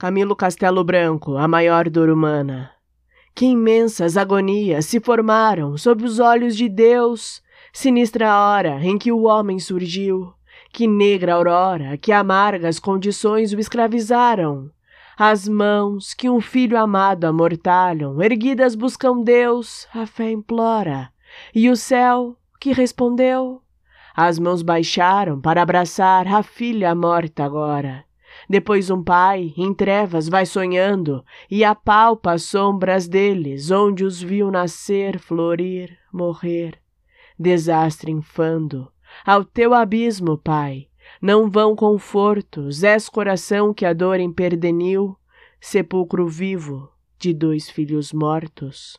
Camilo Castelo Branco, a maior dor humana. Que imensas agonias se formaram sob os olhos de Deus, sinistra hora em que o homem surgiu, que negra aurora, que amargas condições o escravizaram. As mãos que um filho amado amortalham, erguidas buscam Deus, a fé implora. E o céu, que respondeu? As mãos baixaram para abraçar a filha morta agora. Depois um pai, em trevas, vai sonhando e apalpa as sombras deles, onde os viu nascer, florir, morrer. Desastre infando. Ao teu abismo, pai, não vão confortos, és coração que a dor emperdeniu, sepulcro vivo de dois filhos mortos.